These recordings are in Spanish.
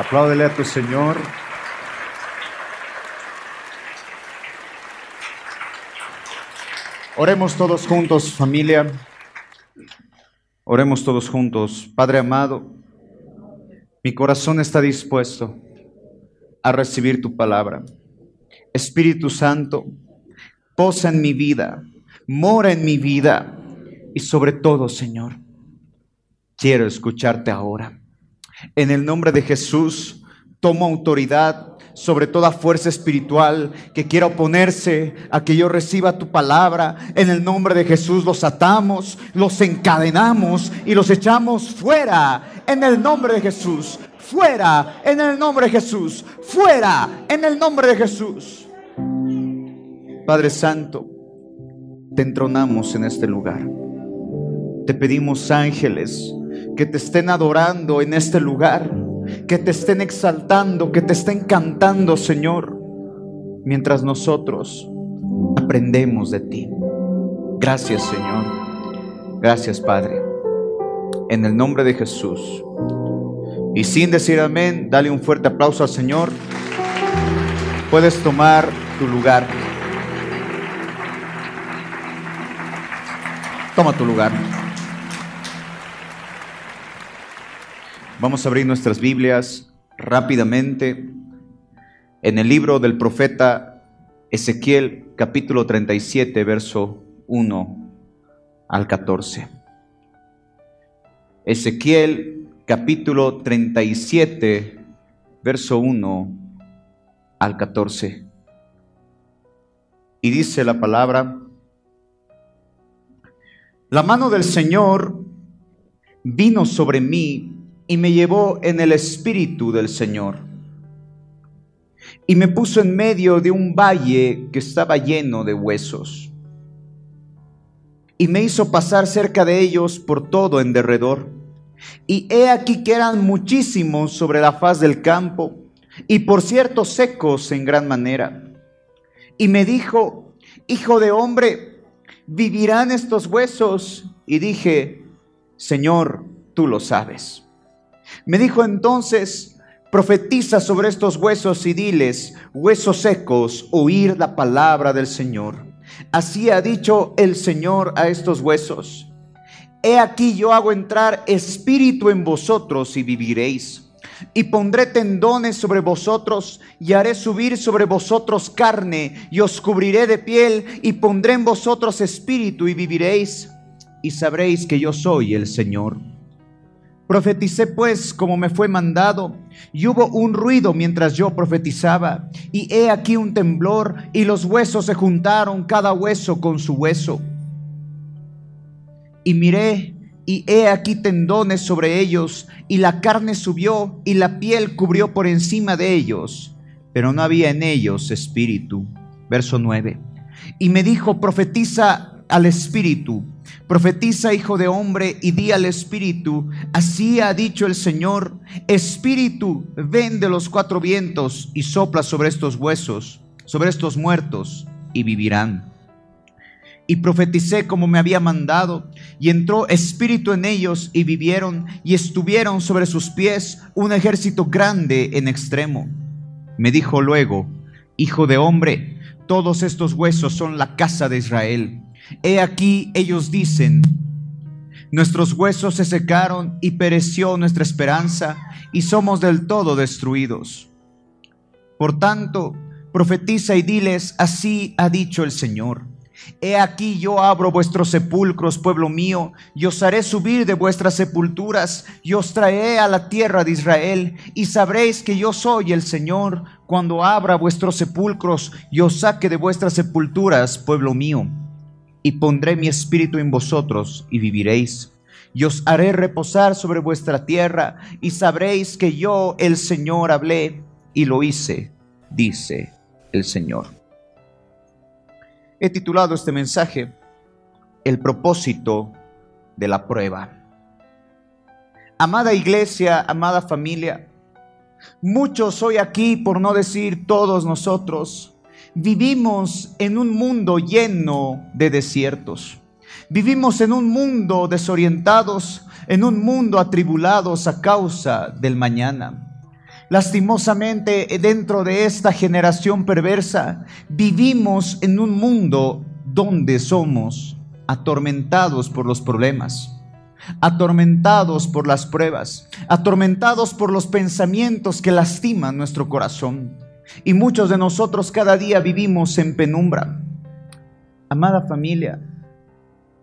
Apláudele a tu Señor. Oremos todos juntos, familia. Oremos todos juntos. Padre amado, mi corazón está dispuesto a recibir tu palabra. Espíritu Santo, posa en mi vida, mora en mi vida y sobre todo, Señor, quiero escucharte ahora. En el nombre de Jesús, tomo autoridad sobre toda fuerza espiritual que quiera oponerse a que yo reciba tu palabra. En el nombre de Jesús los atamos, los encadenamos y los echamos fuera. En el nombre de Jesús, fuera. En el nombre de Jesús, fuera. En el nombre de Jesús. Padre Santo, te entronamos en este lugar. Te pedimos ángeles que te estén adorando en este lugar, que te estén exaltando, que te estén cantando, Señor, mientras nosotros aprendemos de ti. Gracias, Señor. Gracias, Padre. En el nombre de Jesús. Y sin decir amén, dale un fuerte aplauso al Señor. Puedes tomar tu lugar. Toma tu lugar. Vamos a abrir nuestras Biblias rápidamente en el libro del profeta Ezequiel capítulo 37, verso 1 al 14. Ezequiel capítulo 37, verso 1 al 14. Y dice la palabra, la mano del Señor vino sobre mí y me llevó en el espíritu del Señor. Y me puso en medio de un valle que estaba lleno de huesos. Y me hizo pasar cerca de ellos por todo en derredor. Y he aquí que eran muchísimos sobre la faz del campo, y por cierto secos en gran manera. Y me dijo, Hijo de hombre, ¿vivirán estos huesos? Y dije, Señor, tú lo sabes. Me dijo entonces, profetiza sobre estos huesos y diles, huesos secos, oír la palabra del Señor. Así ha dicho el Señor a estos huesos. He aquí yo hago entrar espíritu en vosotros y viviréis. Y pondré tendones sobre vosotros y haré subir sobre vosotros carne y os cubriré de piel y pondré en vosotros espíritu y viviréis. Y sabréis que yo soy el Señor. Profeticé pues como me fue mandado, y hubo un ruido mientras yo profetizaba, y he aquí un temblor, y los huesos se juntaron, cada hueso con su hueso. Y miré, y he aquí tendones sobre ellos, y la carne subió, y la piel cubrió por encima de ellos, pero no había en ellos espíritu. Verso 9. Y me dijo, profetiza al espíritu Profetiza, hijo de hombre, y di al Espíritu, así ha dicho el Señor, Espíritu, ven de los cuatro vientos y sopla sobre estos huesos, sobre estos muertos, y vivirán. Y profeticé como me había mandado, y entró espíritu en ellos, y vivieron, y estuvieron sobre sus pies un ejército grande en extremo. Me dijo luego, Hijo de hombre, todos estos huesos son la casa de Israel. He aquí ellos dicen, nuestros huesos se secaron y pereció nuestra esperanza y somos del todo destruidos. Por tanto, profetiza y diles, así ha dicho el Señor. He aquí yo abro vuestros sepulcros, pueblo mío, y os haré subir de vuestras sepulturas, y os traeré a la tierra de Israel, y sabréis que yo soy el Señor, cuando abra vuestros sepulcros y os saque de vuestras sepulturas, pueblo mío y pondré mi espíritu en vosotros y viviréis. Y os haré reposar sobre vuestra tierra y sabréis que yo, el Señor, hablé y lo hice, dice el Señor. He titulado este mensaje El propósito de la prueba. Amada iglesia, amada familia, muchos hoy aquí, por no decir todos nosotros, Vivimos en un mundo lleno de desiertos. Vivimos en un mundo desorientados, en un mundo atribulados a causa del mañana. Lastimosamente, dentro de esta generación perversa, vivimos en un mundo donde somos atormentados por los problemas, atormentados por las pruebas, atormentados por los pensamientos que lastiman nuestro corazón. Y muchos de nosotros cada día vivimos en penumbra. Amada familia,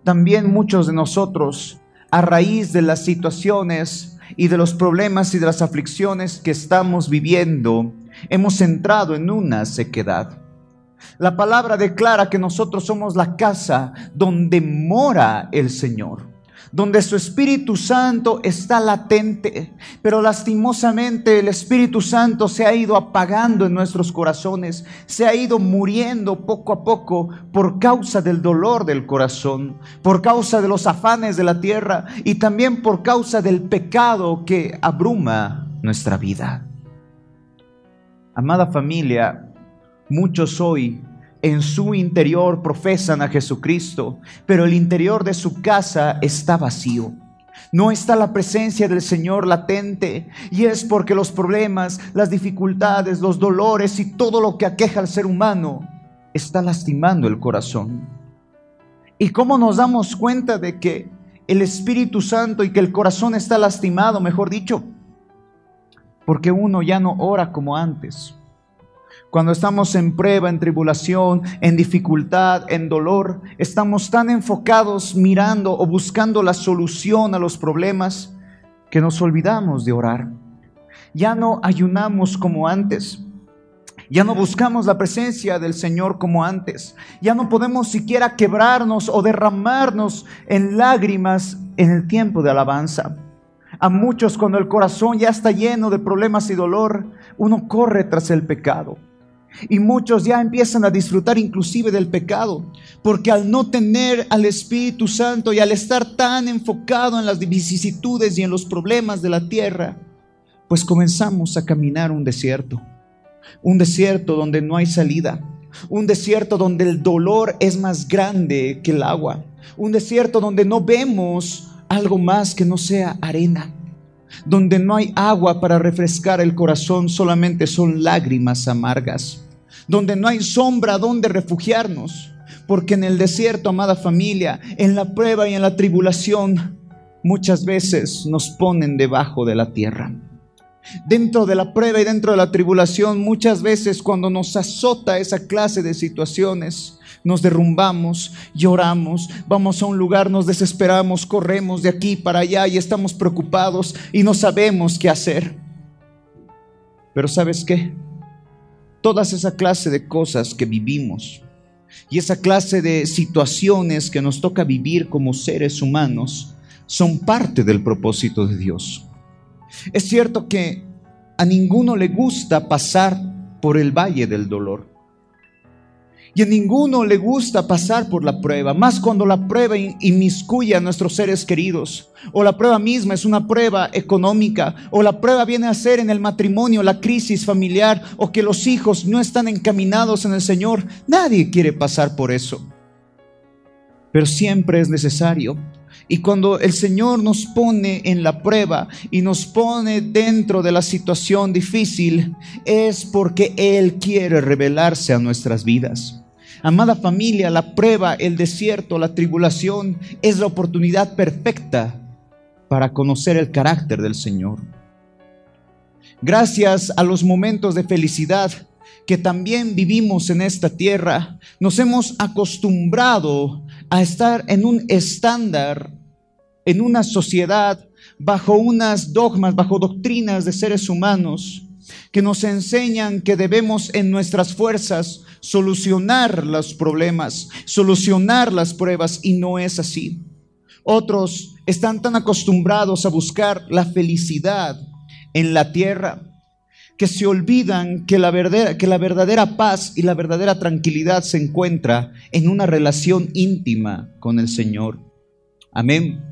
también muchos de nosotros, a raíz de las situaciones y de los problemas y de las aflicciones que estamos viviendo, hemos entrado en una sequedad. La palabra declara que nosotros somos la casa donde mora el Señor donde su Espíritu Santo está latente, pero lastimosamente el Espíritu Santo se ha ido apagando en nuestros corazones, se ha ido muriendo poco a poco por causa del dolor del corazón, por causa de los afanes de la tierra y también por causa del pecado que abruma nuestra vida. Amada familia, muchos hoy en su interior profesan a Jesucristo, pero el interior de su casa está vacío. No está la presencia del Señor latente y es porque los problemas, las dificultades, los dolores y todo lo que aqueja al ser humano está lastimando el corazón. ¿Y cómo nos damos cuenta de que el Espíritu Santo y que el corazón está lastimado, mejor dicho? Porque uno ya no ora como antes cuando estamos en prueba, en tribulación, en dificultad, en dolor, estamos tan enfocados mirando o buscando la solución a los problemas que nos olvidamos de orar. Ya no ayunamos como antes. Ya no buscamos la presencia del Señor como antes. Ya no podemos siquiera quebrarnos o derramarnos en lágrimas en el tiempo de alabanza. A muchos cuando el corazón ya está lleno de problemas y dolor, uno corre tras el pecado. Y muchos ya empiezan a disfrutar inclusive del pecado, porque al no tener al Espíritu Santo y al estar tan enfocado en las vicisitudes y en los problemas de la tierra, pues comenzamos a caminar un desierto, un desierto donde no hay salida, un desierto donde el dolor es más grande que el agua, un desierto donde no vemos algo más que no sea arena. Donde no hay agua para refrescar el corazón, solamente son lágrimas amargas donde no hay sombra donde refugiarnos. Porque en el desierto, amada familia, en la prueba y en la tribulación, muchas veces nos ponen debajo de la tierra. Dentro de la prueba y dentro de la tribulación, muchas veces cuando nos azota esa clase de situaciones, nos derrumbamos, lloramos, vamos a un lugar, nos desesperamos, corremos de aquí para allá y estamos preocupados y no sabemos qué hacer. Pero ¿sabes qué? Todas esa clase de cosas que vivimos y esa clase de situaciones que nos toca vivir como seres humanos son parte del propósito de Dios. Es cierto que a ninguno le gusta pasar por el valle del dolor. Y a ninguno le gusta pasar por la prueba, más cuando la prueba inmiscuye a nuestros seres queridos, o la prueba misma es una prueba económica, o la prueba viene a ser en el matrimonio, la crisis familiar, o que los hijos no están encaminados en el Señor. Nadie quiere pasar por eso. Pero siempre es necesario. Y cuando el Señor nos pone en la prueba y nos pone dentro de la situación difícil, es porque Él quiere revelarse a nuestras vidas. Amada familia, la prueba, el desierto, la tribulación es la oportunidad perfecta para conocer el carácter del Señor. Gracias a los momentos de felicidad que también vivimos en esta tierra, nos hemos acostumbrado a estar en un estándar, en una sociedad, bajo unas dogmas, bajo doctrinas de seres humanos que nos enseñan que debemos en nuestras fuerzas solucionar los problemas, solucionar las pruebas y no es así. Otros están tan acostumbrados a buscar la felicidad en la tierra que se olvidan que la, verdadera, que la verdadera paz y la verdadera tranquilidad se encuentra en una relación íntima con el Señor. Amén.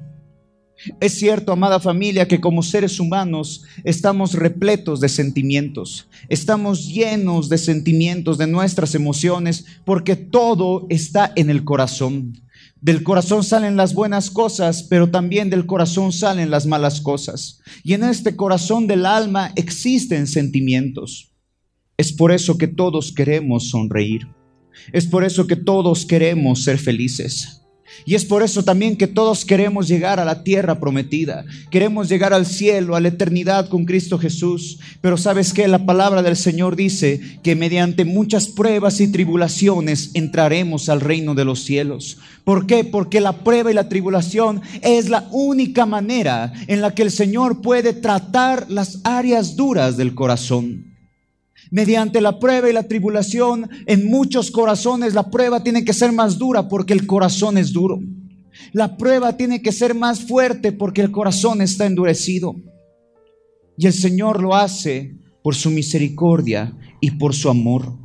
Es cierto, amada familia, que como seres humanos estamos repletos de sentimientos, estamos llenos de sentimientos, de nuestras emociones, porque todo está en el corazón. Del corazón salen las buenas cosas, pero también del corazón salen las malas cosas. Y en este corazón del alma existen sentimientos. Es por eso que todos queremos sonreír. Es por eso que todos queremos ser felices. Y es por eso también que todos queremos llegar a la tierra prometida. Queremos llegar al cielo, a la eternidad con Cristo Jesús. Pero sabes que la palabra del Señor dice que mediante muchas pruebas y tribulaciones entraremos al reino de los cielos. ¿Por qué? Porque la prueba y la tribulación es la única manera en la que el Señor puede tratar las áreas duras del corazón. Mediante la prueba y la tribulación, en muchos corazones la prueba tiene que ser más dura porque el corazón es duro. La prueba tiene que ser más fuerte porque el corazón está endurecido. Y el Señor lo hace por su misericordia y por su amor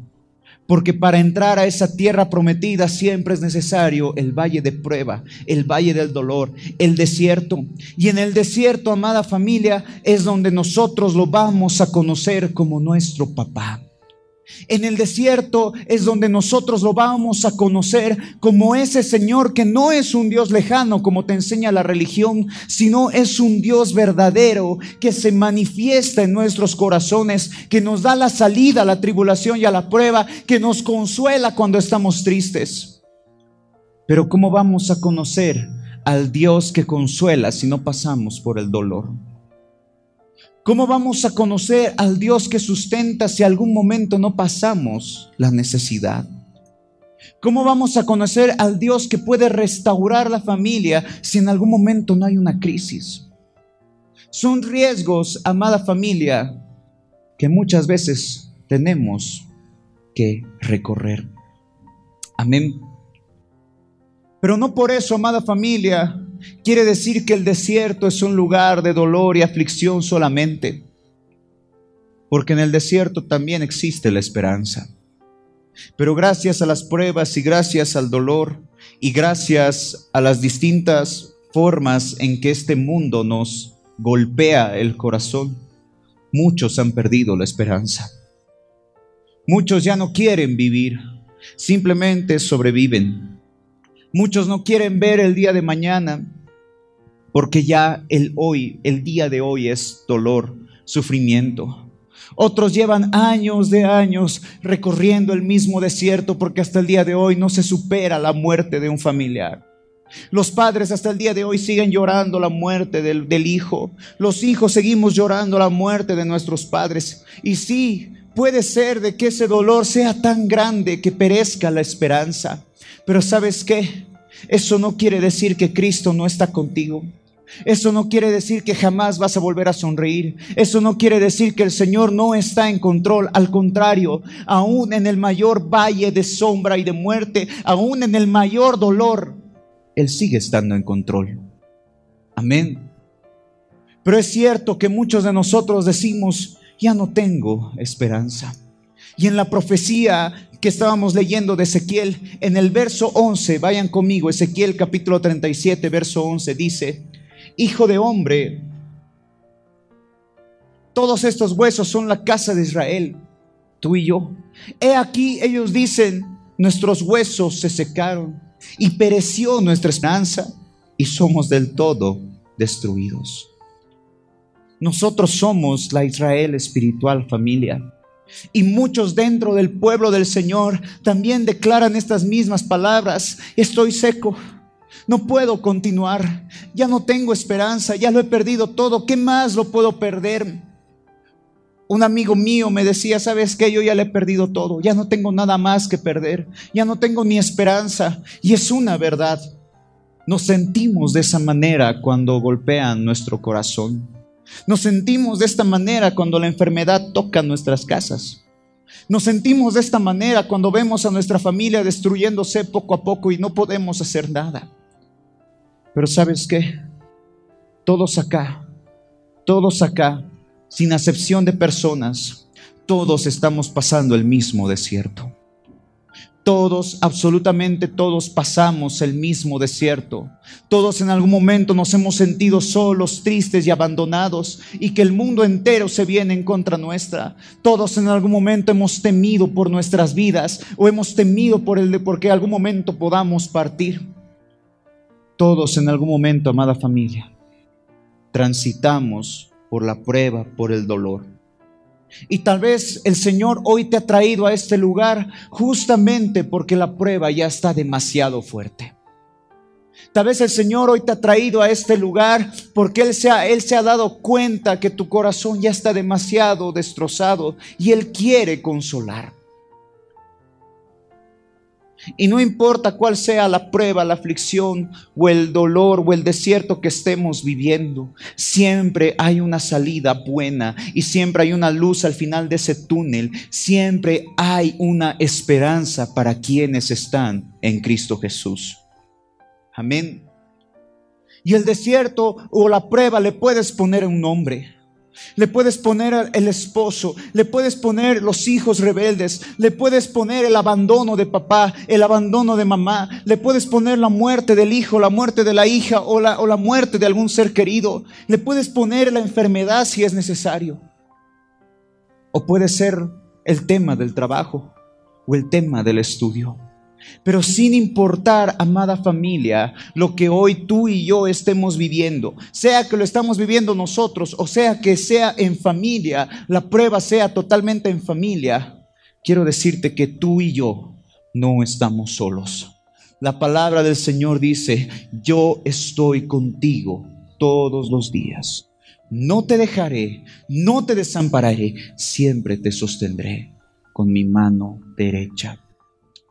porque para entrar a esa tierra prometida siempre es necesario el valle de prueba, el valle del dolor, el desierto. Y en el desierto, amada familia, es donde nosotros lo vamos a conocer como nuestro papá. En el desierto es donde nosotros lo vamos a conocer como ese Señor que no es un Dios lejano como te enseña la religión, sino es un Dios verdadero que se manifiesta en nuestros corazones, que nos da la salida a la tribulación y a la prueba, que nos consuela cuando estamos tristes. Pero ¿cómo vamos a conocer al Dios que consuela si no pasamos por el dolor? ¿Cómo vamos a conocer al Dios que sustenta si algún momento no pasamos la necesidad? ¿Cómo vamos a conocer al Dios que puede restaurar la familia si en algún momento no hay una crisis? Son riesgos, amada familia, que muchas veces tenemos que recorrer. Amén. Pero no por eso, amada familia, quiere decir que el desierto es un lugar de dolor y aflicción solamente, porque en el desierto también existe la esperanza. Pero gracias a las pruebas y gracias al dolor y gracias a las distintas formas en que este mundo nos golpea el corazón, muchos han perdido la esperanza. Muchos ya no quieren vivir, simplemente sobreviven. Muchos no quieren ver el día de mañana porque ya el hoy, el día de hoy es dolor, sufrimiento. Otros llevan años de años recorriendo el mismo desierto porque hasta el día de hoy no se supera la muerte de un familiar. Los padres hasta el día de hoy siguen llorando la muerte del, del, hijo. Los hijos seguimos llorando la muerte de nuestros padres. Y sí, puede ser de que ese dolor sea tan grande que perezca la esperanza. Pero sabes qué? Eso no quiere decir que Cristo no está contigo. Eso no quiere decir que jamás vas a volver a sonreír. Eso no quiere decir que el Señor no está en control. Al contrario, aún en el mayor valle de sombra y de muerte, aún en el mayor dolor, Él sigue estando en control. Amén. Pero es cierto que muchos de nosotros decimos, ya no tengo esperanza. Y en la profecía que estábamos leyendo de Ezequiel, en el verso 11, vayan conmigo, Ezequiel capítulo 37, verso 11, dice, Hijo de hombre, todos estos huesos son la casa de Israel, tú y yo. He aquí, ellos dicen, nuestros huesos se secaron y pereció nuestra esperanza y somos del todo destruidos. Nosotros somos la Israel espiritual familia. Y muchos dentro del pueblo del Señor también declaran estas mismas palabras. Estoy seco. No puedo continuar. Ya no tengo esperanza. Ya lo he perdido todo. ¿Qué más lo puedo perder? Un amigo mío me decía, ¿sabes qué? Yo ya le he perdido todo. Ya no tengo nada más que perder. Ya no tengo ni esperanza. Y es una verdad. Nos sentimos de esa manera cuando golpean nuestro corazón. Nos sentimos de esta manera cuando la enfermedad toca nuestras casas. Nos sentimos de esta manera cuando vemos a nuestra familia destruyéndose poco a poco y no podemos hacer nada. Pero sabes qué? Todos acá, todos acá, sin acepción de personas, todos estamos pasando el mismo desierto. Todos, absolutamente todos pasamos el mismo desierto. Todos en algún momento nos hemos sentido solos, tristes y abandonados y que el mundo entero se viene en contra nuestra. Todos en algún momento hemos temido por nuestras vidas o hemos temido por el de porque algún momento podamos partir. Todos en algún momento, amada familia, transitamos por la prueba, por el dolor. Y tal vez el Señor hoy te ha traído a este lugar justamente porque la prueba ya está demasiado fuerte. Tal vez el Señor hoy te ha traído a este lugar porque Él se, ha, Él se ha dado cuenta que tu corazón ya está demasiado destrozado y Él quiere consolar. Y no importa cuál sea la prueba, la aflicción o el dolor o el desierto que estemos viviendo, siempre hay una salida buena y siempre hay una luz al final de ese túnel. Siempre hay una esperanza para quienes están en Cristo Jesús. Amén. Y el desierto o la prueba le puedes poner un nombre. Le puedes poner el esposo, le puedes poner los hijos rebeldes, le puedes poner el abandono de papá, el abandono de mamá, le puedes poner la muerte del hijo, la muerte de la hija o la, o la muerte de algún ser querido, le puedes poner la enfermedad si es necesario. O puede ser el tema del trabajo o el tema del estudio. Pero sin importar, amada familia, lo que hoy tú y yo estemos viviendo, sea que lo estamos viviendo nosotros o sea que sea en familia, la prueba sea totalmente en familia, quiero decirte que tú y yo no estamos solos. La palabra del Señor dice, yo estoy contigo todos los días. No te dejaré, no te desampararé, siempre te sostendré con mi mano derecha.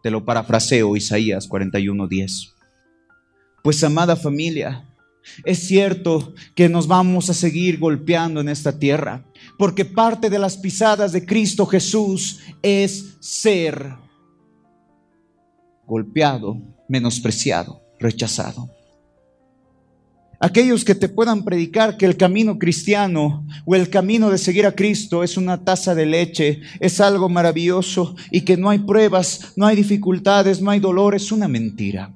Te lo parafraseo Isaías 41:10. Pues amada familia, es cierto que nos vamos a seguir golpeando en esta tierra, porque parte de las pisadas de Cristo Jesús es ser golpeado, menospreciado, rechazado. Aquellos que te puedan predicar que el camino cristiano o el camino de seguir a Cristo es una taza de leche, es algo maravilloso y que no hay pruebas, no hay dificultades, no hay dolor, es una mentira.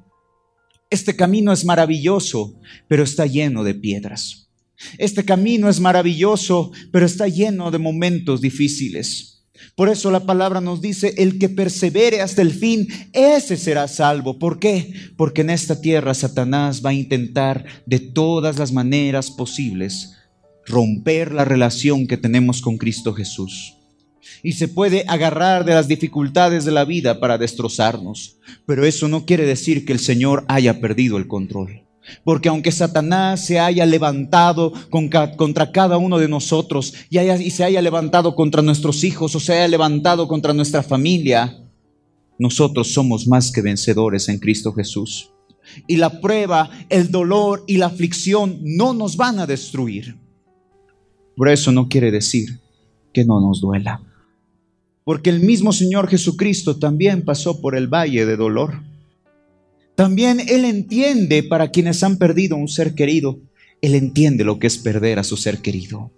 Este camino es maravilloso, pero está lleno de piedras. Este camino es maravilloso, pero está lleno de momentos difíciles. Por eso la palabra nos dice, el que persevere hasta el fin, ese será salvo. ¿Por qué? Porque en esta tierra Satanás va a intentar de todas las maneras posibles romper la relación que tenemos con Cristo Jesús. Y se puede agarrar de las dificultades de la vida para destrozarnos. Pero eso no quiere decir que el Señor haya perdido el control. Porque aunque Satanás se haya levantado contra cada uno de nosotros y, se haya levantado contra nuestros hijos o se haya levantado contra nuestra familia, nosotros somos más que vencedores en Cristo Jesús. Y la prueba, el dolor y la aflicción no nos van a destruir. Por eso no quiere decir que no nos duela. Porque el mismo Señor Jesucristo también pasó por el valle de dolor. También Él entiende para quienes han perdido un ser querido. Él entiende lo que es perder a su ser querido.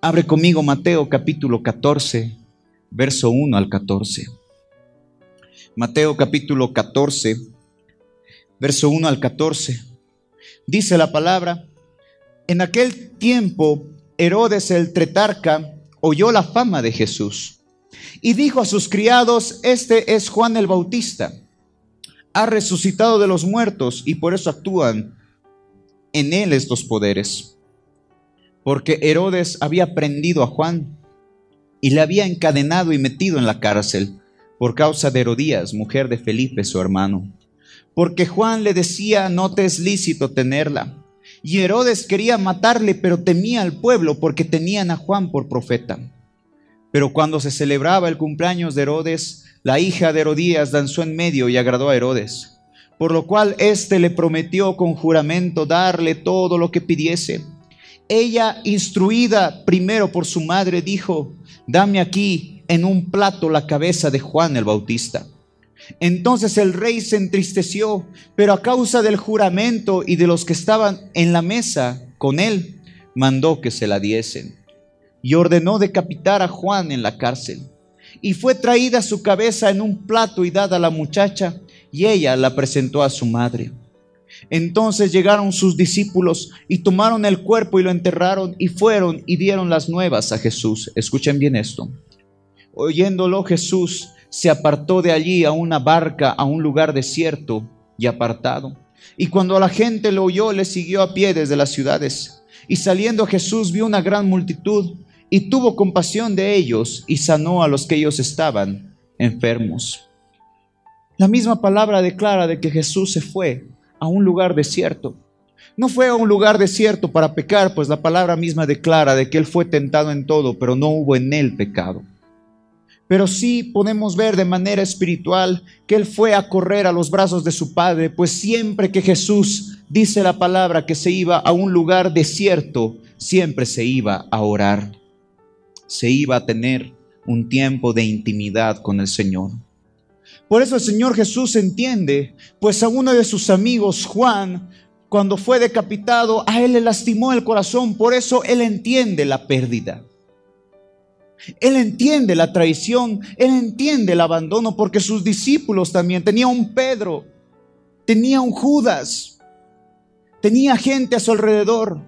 Abre conmigo Mateo capítulo 14, verso 1 al 14. Mateo capítulo 14, verso 1 al 14. Dice la palabra, en aquel tiempo Herodes el tretarca oyó la fama de Jesús y dijo a sus criados, este es Juan el Bautista ha resucitado de los muertos y por eso actúan en él estos poderes. Porque Herodes había prendido a Juan y le había encadenado y metido en la cárcel por causa de Herodías, mujer de Felipe, su hermano. Porque Juan le decía, no te es lícito tenerla. Y Herodes quería matarle, pero temía al pueblo porque tenían a Juan por profeta. Pero cuando se celebraba el cumpleaños de Herodes, la hija de Herodías danzó en medio y agradó a Herodes, por lo cual éste le prometió con juramento darle todo lo que pidiese. Ella, instruida primero por su madre, dijo, dame aquí en un plato la cabeza de Juan el Bautista. Entonces el rey se entristeció, pero a causa del juramento y de los que estaban en la mesa con él, mandó que se la diesen y ordenó decapitar a Juan en la cárcel. Y fue traída su cabeza en un plato y dada a la muchacha, y ella la presentó a su madre. Entonces llegaron sus discípulos y tomaron el cuerpo y lo enterraron y fueron y dieron las nuevas a Jesús. Escuchen bien esto. Oyéndolo Jesús se apartó de allí a una barca, a un lugar desierto y apartado, Y cuando la gente lo oyó, le siguió a pie desde las ciudades. Y saliendo Jesús vio una gran multitud y tuvo compasión de ellos y sanó a los que ellos estaban enfermos. La misma palabra declara de que Jesús se fue a un lugar desierto. No fue a un lugar desierto para pecar, pues la palabra misma declara de que Él fue tentado en todo, pero no hubo en Él pecado. Pero sí podemos ver de manera espiritual que Él fue a correr a los brazos de su Padre, pues siempre que Jesús dice la palabra que se iba a un lugar desierto, siempre se iba a orar. Se iba a tener un tiempo de intimidad con el Señor. Por eso el Señor Jesús entiende, pues a uno de sus amigos, Juan, cuando fue decapitado, a él le lastimó el corazón, por eso él entiende la pérdida. Él entiende la traición, él entiende el abandono, porque sus discípulos también, tenía un Pedro, tenía un Judas, tenía gente a su alrededor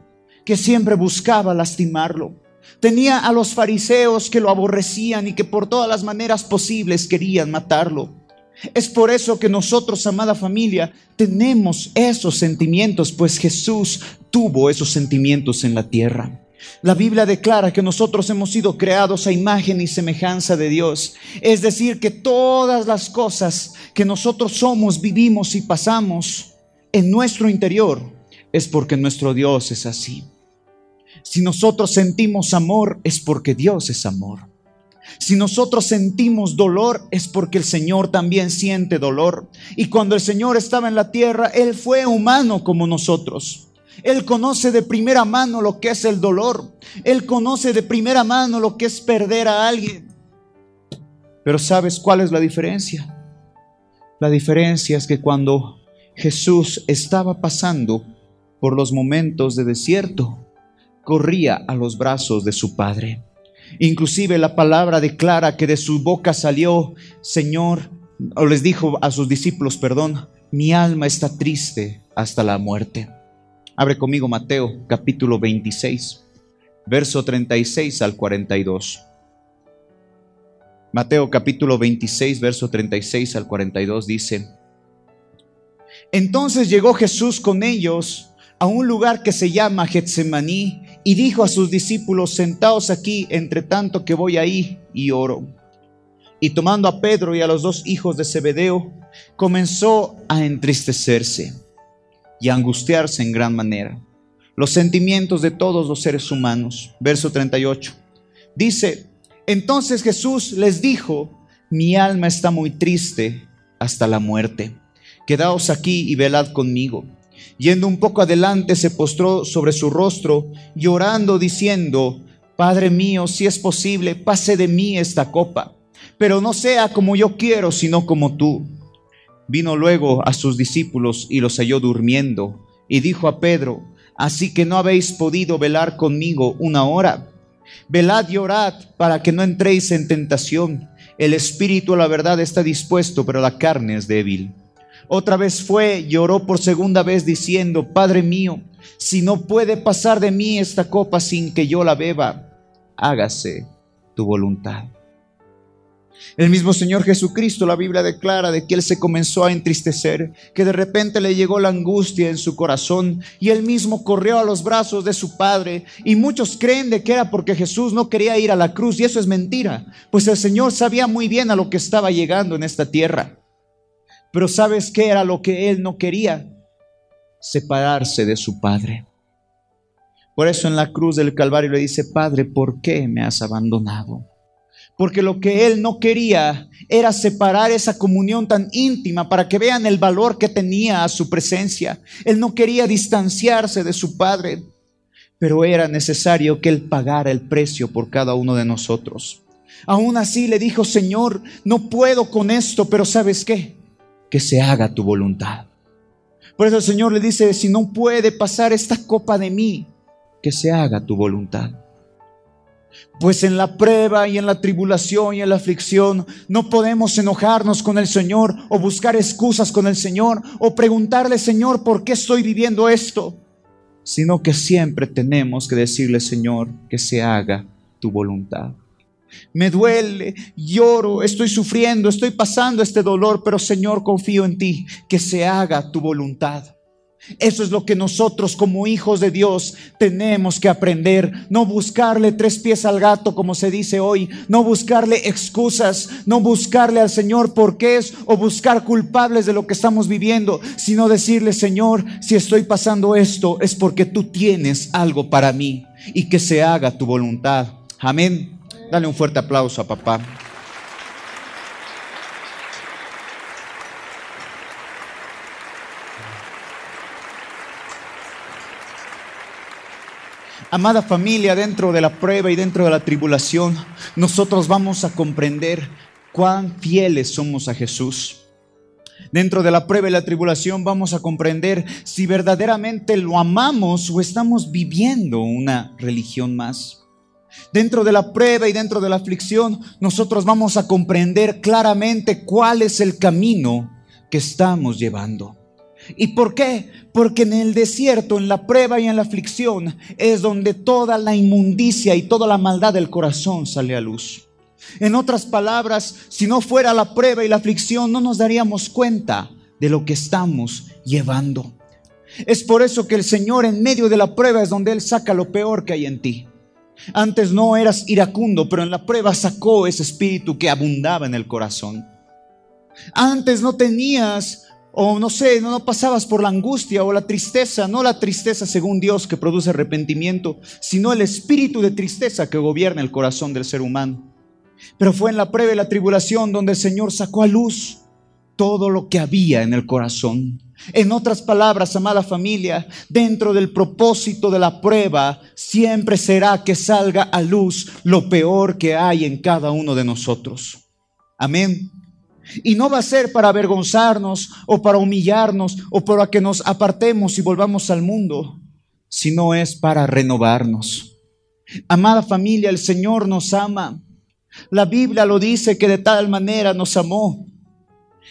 que siempre buscaba lastimarlo. Tenía a los fariseos que lo aborrecían y que por todas las maneras posibles querían matarlo. Es por eso que nosotros, amada familia, tenemos esos sentimientos, pues Jesús tuvo esos sentimientos en la tierra. La Biblia declara que nosotros hemos sido creados a imagen y semejanza de Dios. Es decir, que todas las cosas que nosotros somos, vivimos y pasamos en nuestro interior es porque nuestro Dios es así. Si nosotros sentimos amor es porque Dios es amor. Si nosotros sentimos dolor es porque el Señor también siente dolor. Y cuando el Señor estaba en la tierra, Él fue humano como nosotros. Él conoce de primera mano lo que es el dolor. Él conoce de primera mano lo que es perder a alguien. Pero ¿sabes cuál es la diferencia? La diferencia es que cuando Jesús estaba pasando por los momentos de desierto, corría a los brazos de su Padre. Inclusive la palabra declara que de su boca salió, Señor, o les dijo a sus discípulos, perdón, mi alma está triste hasta la muerte. Abre conmigo Mateo capítulo 26, verso 36 al 42. Mateo capítulo 26, verso 36 al 42 dice, Entonces llegó Jesús con ellos a un lugar que se llama Getsemaní y dijo a sus discípulos, sentaos aquí entre tanto que voy ahí y oro. Y tomando a Pedro y a los dos hijos de Zebedeo, comenzó a entristecerse y angustiarse en gran manera. Los sentimientos de todos los seres humanos. Verso 38. Dice, entonces Jesús les dijo, mi alma está muy triste hasta la muerte. Quedaos aquí y velad conmigo. Yendo un poco adelante, se postró sobre su rostro, llorando, diciendo, Padre mío, si es posible, pase de mí esta copa, pero no sea como yo quiero, sino como tú. Vino luego a sus discípulos y los halló durmiendo, y dijo a Pedro, así que no habéis podido velar conmigo una hora. Velad y orad para que no entréis en tentación. El espíritu la verdad está dispuesto, pero la carne es débil. Otra vez fue, lloró por segunda vez diciendo, Padre mío, si no puede pasar de mí esta copa sin que yo la beba, hágase tu voluntad. El mismo Señor Jesucristo, la Biblia declara de que Él se comenzó a entristecer, que de repente le llegó la angustia en su corazón y Él mismo corrió a los brazos de su Padre. Y muchos creen de que era porque Jesús no quería ir a la cruz y eso es mentira, pues el Señor sabía muy bien a lo que estaba llegando en esta tierra. Pero ¿sabes qué era lo que Él no quería? Separarse de su Padre. Por eso en la cruz del Calvario le dice, Padre, ¿por qué me has abandonado? porque lo que él no quería era separar esa comunión tan íntima para que vean el valor que tenía a su presencia. Él no quería distanciarse de su Padre, pero era necesario que él pagara el precio por cada uno de nosotros. Aún así le dijo, Señor, no puedo con esto, pero ¿sabes qué? Que se haga tu voluntad. Por eso el Señor le dice, si no puede pasar esta copa de mí, que se haga tu voluntad. Pues en la prueba y en la tribulación y en la aflicción no podemos enojarnos con el Señor o buscar excusas con el Señor o preguntarle, Señor, ¿por qué estoy viviendo esto? Sino que siempre tenemos que decirle, Señor, que se haga tu voluntad. Me duele, lloro, estoy sufriendo, estoy pasando este dolor, pero Señor, confío en ti, que se haga tu voluntad. Eso es lo que nosotros como hijos de Dios tenemos que aprender. No buscarle tres pies al gato como se dice hoy. No buscarle excusas. No buscarle al Señor por qué es o buscar culpables de lo que estamos viviendo. Sino decirle, Señor, si estoy pasando esto es porque tú tienes algo para mí y que se haga tu voluntad. Amén. Dale un fuerte aplauso a papá. Amada familia, dentro de la prueba y dentro de la tribulación, nosotros vamos a comprender cuán fieles somos a Jesús. Dentro de la prueba y la tribulación vamos a comprender si verdaderamente lo amamos o estamos viviendo una religión más. Dentro de la prueba y dentro de la aflicción, nosotros vamos a comprender claramente cuál es el camino que estamos llevando. ¿Y por qué? Porque en el desierto, en la prueba y en la aflicción es donde toda la inmundicia y toda la maldad del corazón sale a luz. En otras palabras, si no fuera la prueba y la aflicción, no nos daríamos cuenta de lo que estamos llevando. Es por eso que el Señor en medio de la prueba es donde Él saca lo peor que hay en ti. Antes no eras iracundo, pero en la prueba sacó ese espíritu que abundaba en el corazón. Antes no tenías o no sé, no, pasabas por la angustia o la tristeza, no la tristeza según Dios que produce arrepentimiento, sino el espíritu de tristeza que gobierna el corazón del ser humano. Pero fue en la prueba y la tribulación donde el Señor sacó a luz todo lo que había en el corazón. En otras palabras, amada familia, dentro del propósito de la prueba siempre será que salga a luz lo peor que hay en cada uno de nosotros. Amén. Y no va a ser para avergonzarnos o para humillarnos o para que nos apartemos y volvamos al mundo, sino es para renovarnos. Amada familia, el Señor nos ama. La Biblia lo dice que de tal manera nos amó.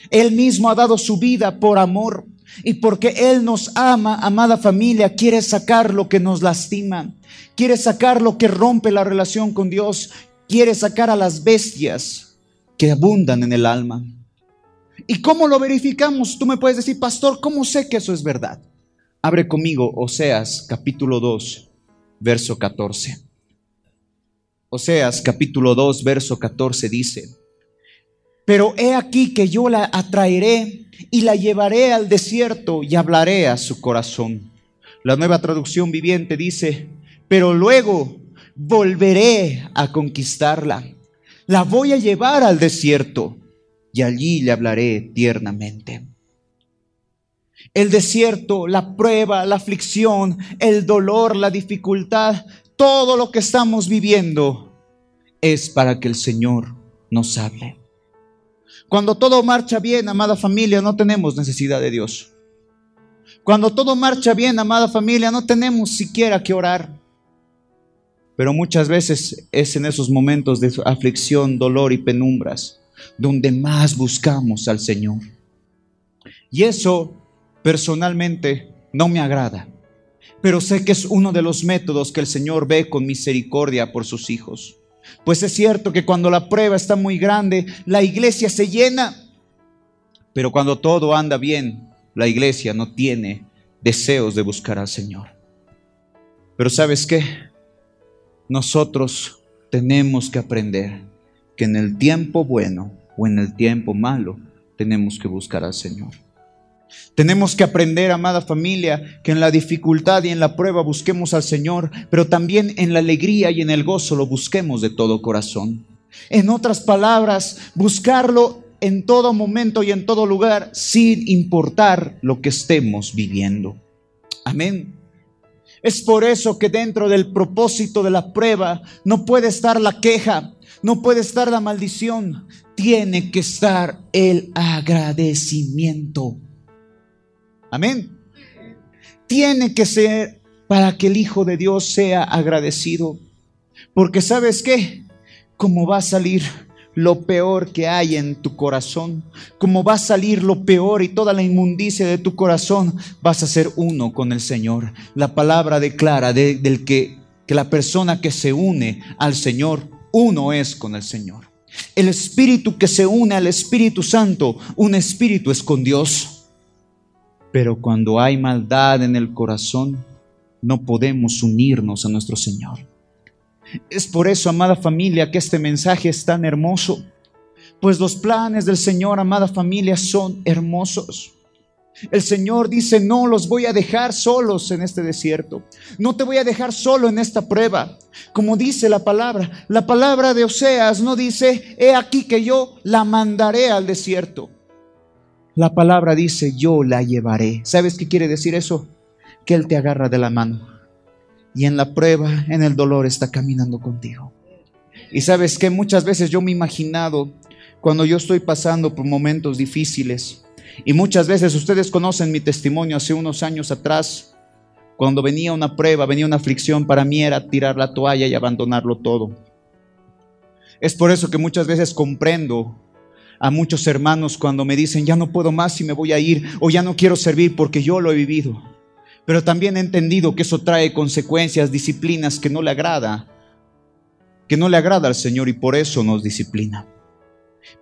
Él mismo ha dado su vida por amor. Y porque Él nos ama, amada familia, quiere sacar lo que nos lastima. Quiere sacar lo que rompe la relación con Dios. Quiere sacar a las bestias que abundan en el alma. ¿Y cómo lo verificamos? Tú me puedes decir, pastor, ¿cómo sé que eso es verdad? Abre conmigo Oseas capítulo 2, verso 14. Oseas capítulo 2, verso 14 dice, pero he aquí que yo la atraeré y la llevaré al desierto y hablaré a su corazón. La nueva traducción viviente dice, pero luego volveré a conquistarla la voy a llevar al desierto y allí le hablaré tiernamente. El desierto, la prueba, la aflicción, el dolor, la dificultad, todo lo que estamos viviendo es para que el Señor nos hable. Cuando todo marcha bien, amada familia, no tenemos necesidad de Dios. Cuando todo marcha bien, amada familia, no tenemos siquiera que orar. Pero muchas veces es en esos momentos de aflicción, dolor y penumbras donde más buscamos al Señor. Y eso personalmente no me agrada, pero sé que es uno de los métodos que el Señor ve con misericordia por sus hijos. Pues es cierto que cuando la prueba está muy grande, la iglesia se llena, pero cuando todo anda bien, la iglesia no tiene deseos de buscar al Señor. Pero ¿sabes qué? nosotros tenemos que aprender que en el tiempo bueno o en el tiempo malo tenemos que buscar al Señor. Tenemos que aprender, amada familia, que en la dificultad y en la prueba busquemos al Señor, pero también en la alegría y en el gozo lo busquemos de todo corazón. En otras palabras, buscarlo en todo momento y en todo lugar sin importar lo que estemos viviendo. Amén. Es por eso que dentro del propósito de la prueba no puede estar la queja, no puede estar la maldición, tiene que estar el agradecimiento. Amén. Tiene que ser para que el Hijo de Dios sea agradecido. Porque sabes qué, ¿cómo va a salir lo peor que hay en tu corazón, como va a salir lo peor y toda la inmundicia de tu corazón, vas a ser uno con el Señor. La palabra declara del que, que la persona que se une al Señor, uno es con el Señor. El espíritu que se une al Espíritu Santo, un espíritu es con Dios. Pero cuando hay maldad en el corazón, no podemos unirnos a nuestro Señor. Es por eso, amada familia, que este mensaje es tan hermoso, pues los planes del Señor, amada familia, son hermosos. El Señor dice, no los voy a dejar solos en este desierto. No te voy a dejar solo en esta prueba. Como dice la palabra, la palabra de Oseas no dice, he aquí que yo la mandaré al desierto. La palabra dice, yo la llevaré. ¿Sabes qué quiere decir eso? Que Él te agarra de la mano. Y en la prueba, en el dolor, está caminando contigo. Y sabes que muchas veces yo me he imaginado cuando yo estoy pasando por momentos difíciles y muchas veces ustedes conocen mi testimonio hace unos años atrás, cuando venía una prueba, venía una aflicción, para mí era tirar la toalla y abandonarlo todo. Es por eso que muchas veces comprendo a muchos hermanos cuando me dicen, ya no puedo más y me voy a ir, o ya no quiero servir porque yo lo he vivido. Pero también he entendido que eso trae consecuencias, disciplinas que no le agrada, que no le agrada al Señor y por eso nos disciplina.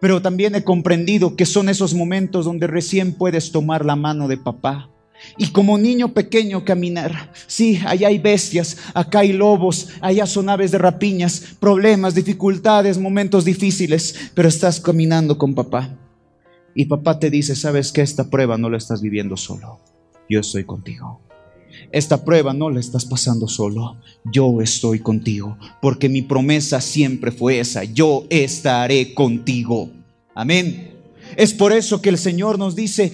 Pero también he comprendido que son esos momentos donde recién puedes tomar la mano de papá. Y como niño pequeño caminar. Sí, allá hay bestias, acá hay lobos, allá son aves de rapiñas, problemas, dificultades, momentos difíciles, pero estás caminando con papá. Y papá te dice, sabes que esta prueba no la estás viviendo solo, yo estoy contigo. Esta prueba no la estás pasando solo. Yo estoy contigo. Porque mi promesa siempre fue esa. Yo estaré contigo. Amén. Es por eso que el Señor nos dice,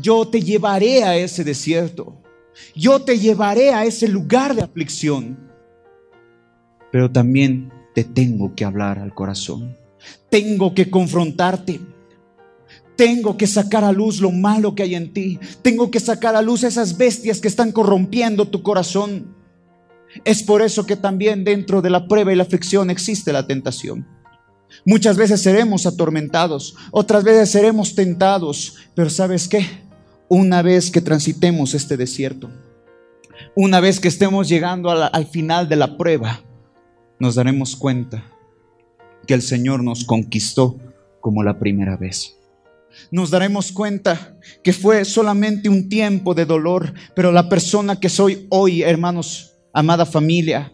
yo te llevaré a ese desierto. Yo te llevaré a ese lugar de aflicción. Pero también te tengo que hablar al corazón. Tengo que confrontarte. Tengo que sacar a luz lo malo que hay en ti. Tengo que sacar a luz esas bestias que están corrompiendo tu corazón. Es por eso que también dentro de la prueba y la aflicción existe la tentación. Muchas veces seremos atormentados, otras veces seremos tentados, pero ¿sabes qué? Una vez que transitemos este desierto, una vez que estemos llegando al final de la prueba, nos daremos cuenta que el Señor nos conquistó como la primera vez nos daremos cuenta que fue solamente un tiempo de dolor, pero la persona que soy hoy, hermanos, amada familia,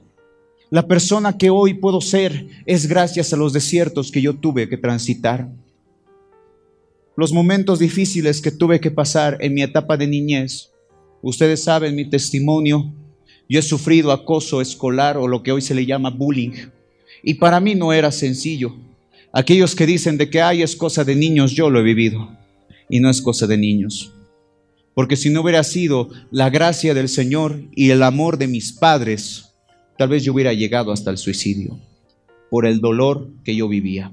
la persona que hoy puedo ser es gracias a los desiertos que yo tuve que transitar. Los momentos difíciles que tuve que pasar en mi etapa de niñez. Ustedes saben mi testimonio. Yo he sufrido acoso escolar o lo que hoy se le llama bullying. Y para mí no era sencillo. Aquellos que dicen de que hay es cosa de niños, yo lo he vivido y no es cosa de niños. Porque si no hubiera sido la gracia del Señor y el amor de mis padres, tal vez yo hubiera llegado hasta el suicidio por el dolor que yo vivía.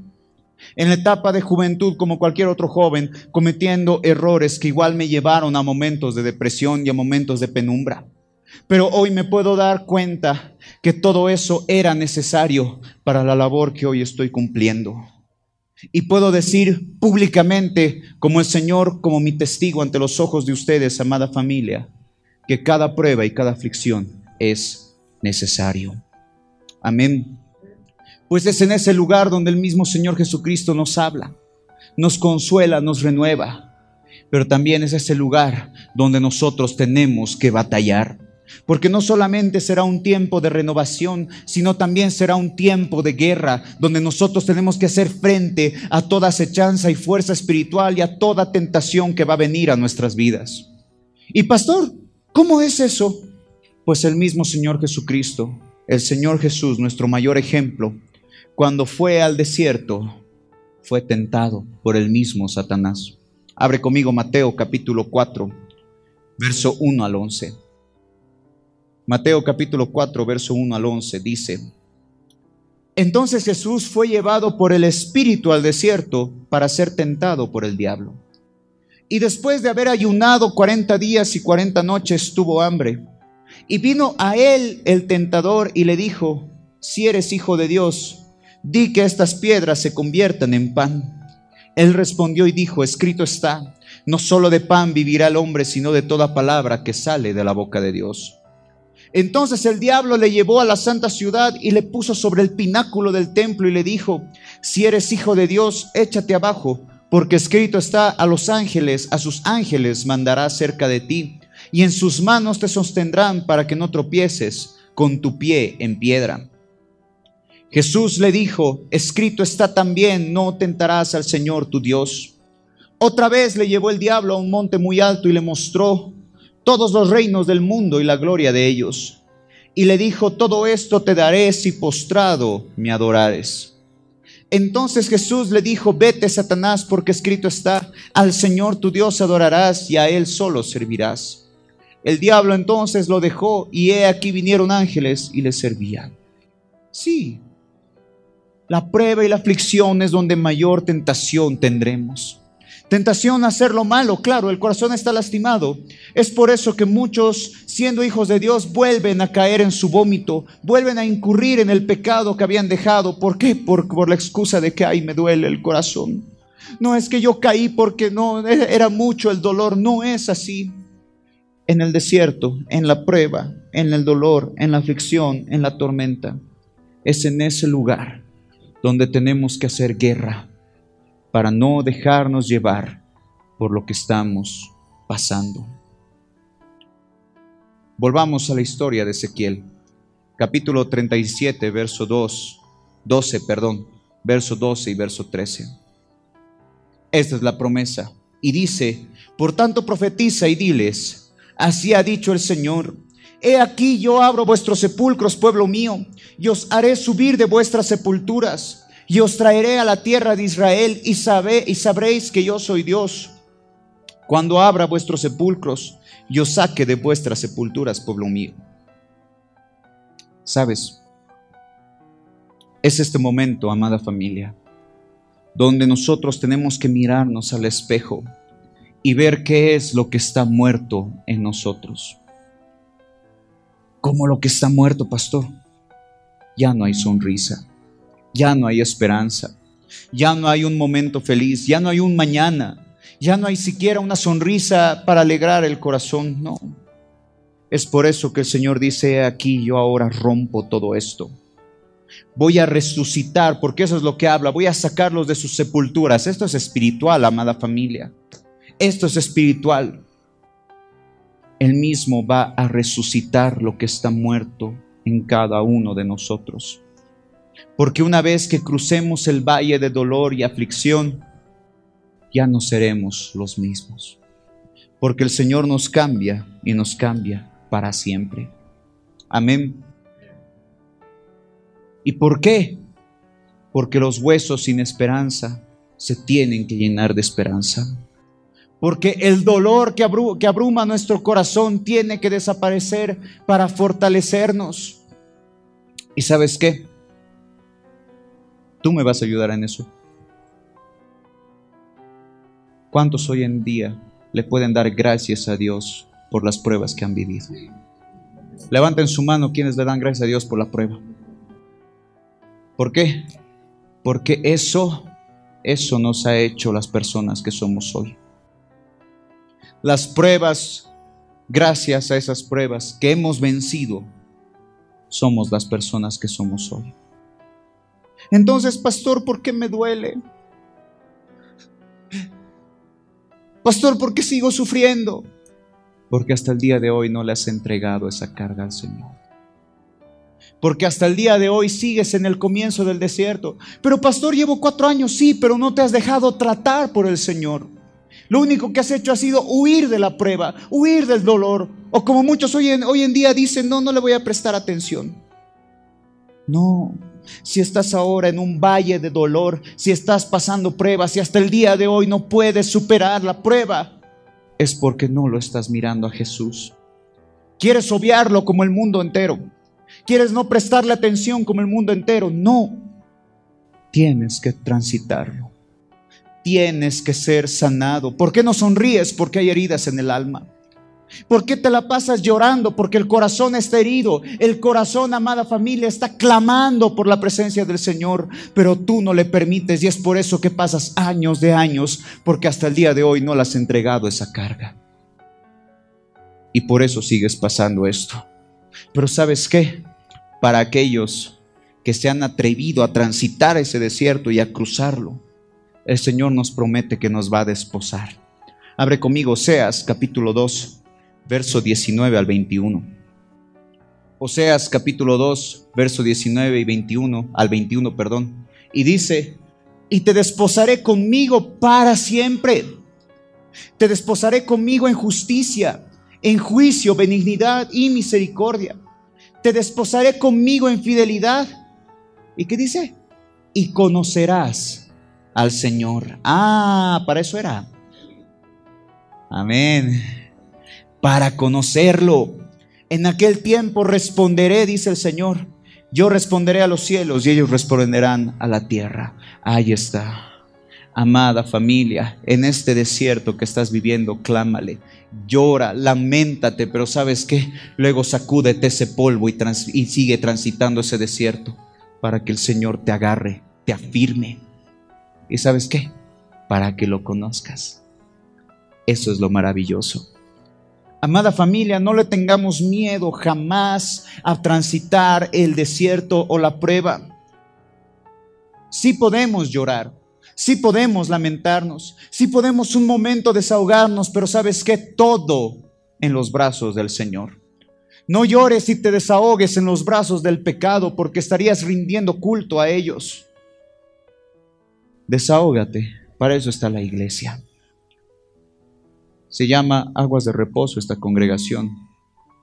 En la etapa de juventud, como cualquier otro joven, cometiendo errores que igual me llevaron a momentos de depresión y a momentos de penumbra. Pero hoy me puedo dar cuenta que todo eso era necesario para la labor que hoy estoy cumpliendo. Y puedo decir públicamente, como el Señor, como mi testigo ante los ojos de ustedes, amada familia, que cada prueba y cada aflicción es necesario. Amén. Pues es en ese lugar donde el mismo Señor Jesucristo nos habla, nos consuela, nos renueva, pero también es ese lugar donde nosotros tenemos que batallar. Porque no solamente será un tiempo de renovación, sino también será un tiempo de guerra, donde nosotros tenemos que hacer frente a toda acechanza y fuerza espiritual y a toda tentación que va a venir a nuestras vidas. Y pastor, ¿cómo es eso? Pues el mismo Señor Jesucristo, el Señor Jesús, nuestro mayor ejemplo, cuando fue al desierto, fue tentado por el mismo Satanás. Abre conmigo Mateo capítulo 4, verso 1 al 11. Mateo capítulo 4, verso 1 al 11 dice, entonces Jesús fue llevado por el Espíritu al desierto para ser tentado por el diablo. Y después de haber ayunado 40 días y 40 noches tuvo hambre. Y vino a él el tentador y le dijo, si eres hijo de Dios, di que estas piedras se conviertan en pan. Él respondió y dijo, escrito está, no solo de pan vivirá el hombre, sino de toda palabra que sale de la boca de Dios. Entonces el diablo le llevó a la santa ciudad y le puso sobre el pináculo del templo y le dijo, si eres hijo de Dios, échate abajo, porque escrito está a los ángeles, a sus ángeles mandará cerca de ti, y en sus manos te sostendrán para que no tropieces con tu pie en piedra. Jesús le dijo, escrito está también, no tentarás al Señor tu Dios. Otra vez le llevó el diablo a un monte muy alto y le mostró todos los reinos del mundo y la gloria de ellos. Y le dijo, todo esto te daré si postrado me adorares. Entonces Jesús le dijo, vete Satanás, porque escrito está, al Señor tu Dios adorarás y a Él solo servirás. El diablo entonces lo dejó y he aquí vinieron ángeles y le servían. Sí, la prueba y la aflicción es donde mayor tentación tendremos. Tentación a hacer lo malo, claro, el corazón está lastimado. Es por eso que muchos, siendo hijos de Dios, vuelven a caer en su vómito, vuelven a incurrir en el pecado que habían dejado. ¿Por qué? Por, por la excusa de que, ay, me duele el corazón. No es que yo caí porque no, era mucho el dolor, no es así. En el desierto, en la prueba, en el dolor, en la aflicción, en la tormenta, es en ese lugar donde tenemos que hacer guerra para no dejarnos llevar por lo que estamos pasando. Volvamos a la historia de Ezequiel, capítulo 37, verso 2, 12, perdón, verso 12 y verso 13. Esta es la promesa. Y dice, por tanto profetiza y diles, así ha dicho el Señor, he aquí yo abro vuestros sepulcros, pueblo mío, y os haré subir de vuestras sepulturas y os traeré a la tierra de Israel y, sabréis que yo soy Dios. Cuando abra vuestros sepulcros y os saque de vuestras sepulturas, pueblo mío. ¿Sabes? Es este momento, amada familia, donde nosotros tenemos que mirarnos al espejo y ver qué es lo que está muerto en nosotros. Como lo que está muerto, pastor. Ya no hay sonrisa ya no hay esperanza, ya no hay un momento feliz, ya no hay un mañana, ya no hay siquiera una sonrisa para alegrar el corazón, no. Es por eso que el Señor dice, aquí yo ahora rompo todo esto. Voy a resucitar, porque eso es lo que habla, voy a sacarlos de sus sepulturas. Esto es espiritual, amada familia. Esto es espiritual. Él mismo va a resucitar lo que está muerto en cada uno de nosotros. Porque una vez que crucemos el valle de dolor y aflicción, ya no seremos los mismos. Porque el Señor nos cambia y nos cambia para siempre. Amén. ¿Y por qué? Porque los huesos sin esperanza se tienen que llenar de esperanza. Porque el dolor que, que abruma nuestro corazón tiene que desaparecer para fortalecernos. ¿Y sabes qué? Tú me vas a ayudar en eso. ¿Cuántos hoy en día le pueden dar gracias a Dios por las pruebas que han vivido? Levanten su mano quienes le dan gracias a Dios por la prueba. ¿Por qué? Porque eso, eso nos ha hecho las personas que somos hoy. Las pruebas, gracias a esas pruebas que hemos vencido, somos las personas que somos hoy. Entonces, pastor, ¿por qué me duele? Pastor, ¿por qué sigo sufriendo? Porque hasta el día de hoy no le has entregado esa carga al Señor. Porque hasta el día de hoy sigues en el comienzo del desierto. Pero pastor, llevo cuatro años, sí, pero no te has dejado tratar por el Señor. Lo único que has hecho ha sido huir de la prueba, huir del dolor. O como muchos hoy en, hoy en día dicen, no, no le voy a prestar atención. No, si estás ahora en un valle de dolor, si estás pasando pruebas, y hasta el día de hoy no puedes superar la prueba, es porque no lo estás mirando a Jesús. Quieres obviarlo como el mundo entero. Quieres no prestarle atención como el mundo entero. No. Tienes que transitarlo. Tienes que ser sanado. ¿Por qué no sonríes? Porque hay heridas en el alma. ¿Por qué te la pasas llorando? Porque el corazón está herido. El corazón, amada familia, está clamando por la presencia del Señor, pero tú no le permites y es por eso que pasas años de años, porque hasta el día de hoy no le has entregado esa carga. Y por eso sigues pasando esto. Pero ¿sabes qué? Para aquellos que se han atrevido a transitar ese desierto y a cruzarlo, el Señor nos promete que nos va a desposar. Abre conmigo Oseas capítulo 2, verso 19 al 21. Oseas capítulo 2, verso 19 y 21 al 21, perdón. Y dice, "Y te desposaré conmigo para siempre. Te desposaré conmigo en justicia, en juicio, benignidad y misericordia. Te desposaré conmigo en fidelidad." ¿Y qué dice? "Y conocerás al Señor." Ah, para eso era. Amén. Para conocerlo. En aquel tiempo responderé, dice el Señor. Yo responderé a los cielos y ellos responderán a la tierra. Ahí está. Amada familia, en este desierto que estás viviendo, clámale, llora, lamentate, pero ¿sabes qué? Luego sacúdete ese polvo y, y sigue transitando ese desierto para que el Señor te agarre, te afirme. ¿Y sabes qué? Para que lo conozcas. Eso es lo maravilloso. Amada familia, no le tengamos miedo jamás a transitar el desierto o la prueba. Sí podemos llorar, sí podemos lamentarnos, sí podemos un momento desahogarnos, pero sabes que todo en los brazos del Señor. No llores y te desahogues en los brazos del pecado porque estarías rindiendo culto a ellos. Desahógate, para eso está la iglesia. Se llama aguas de reposo esta congregación,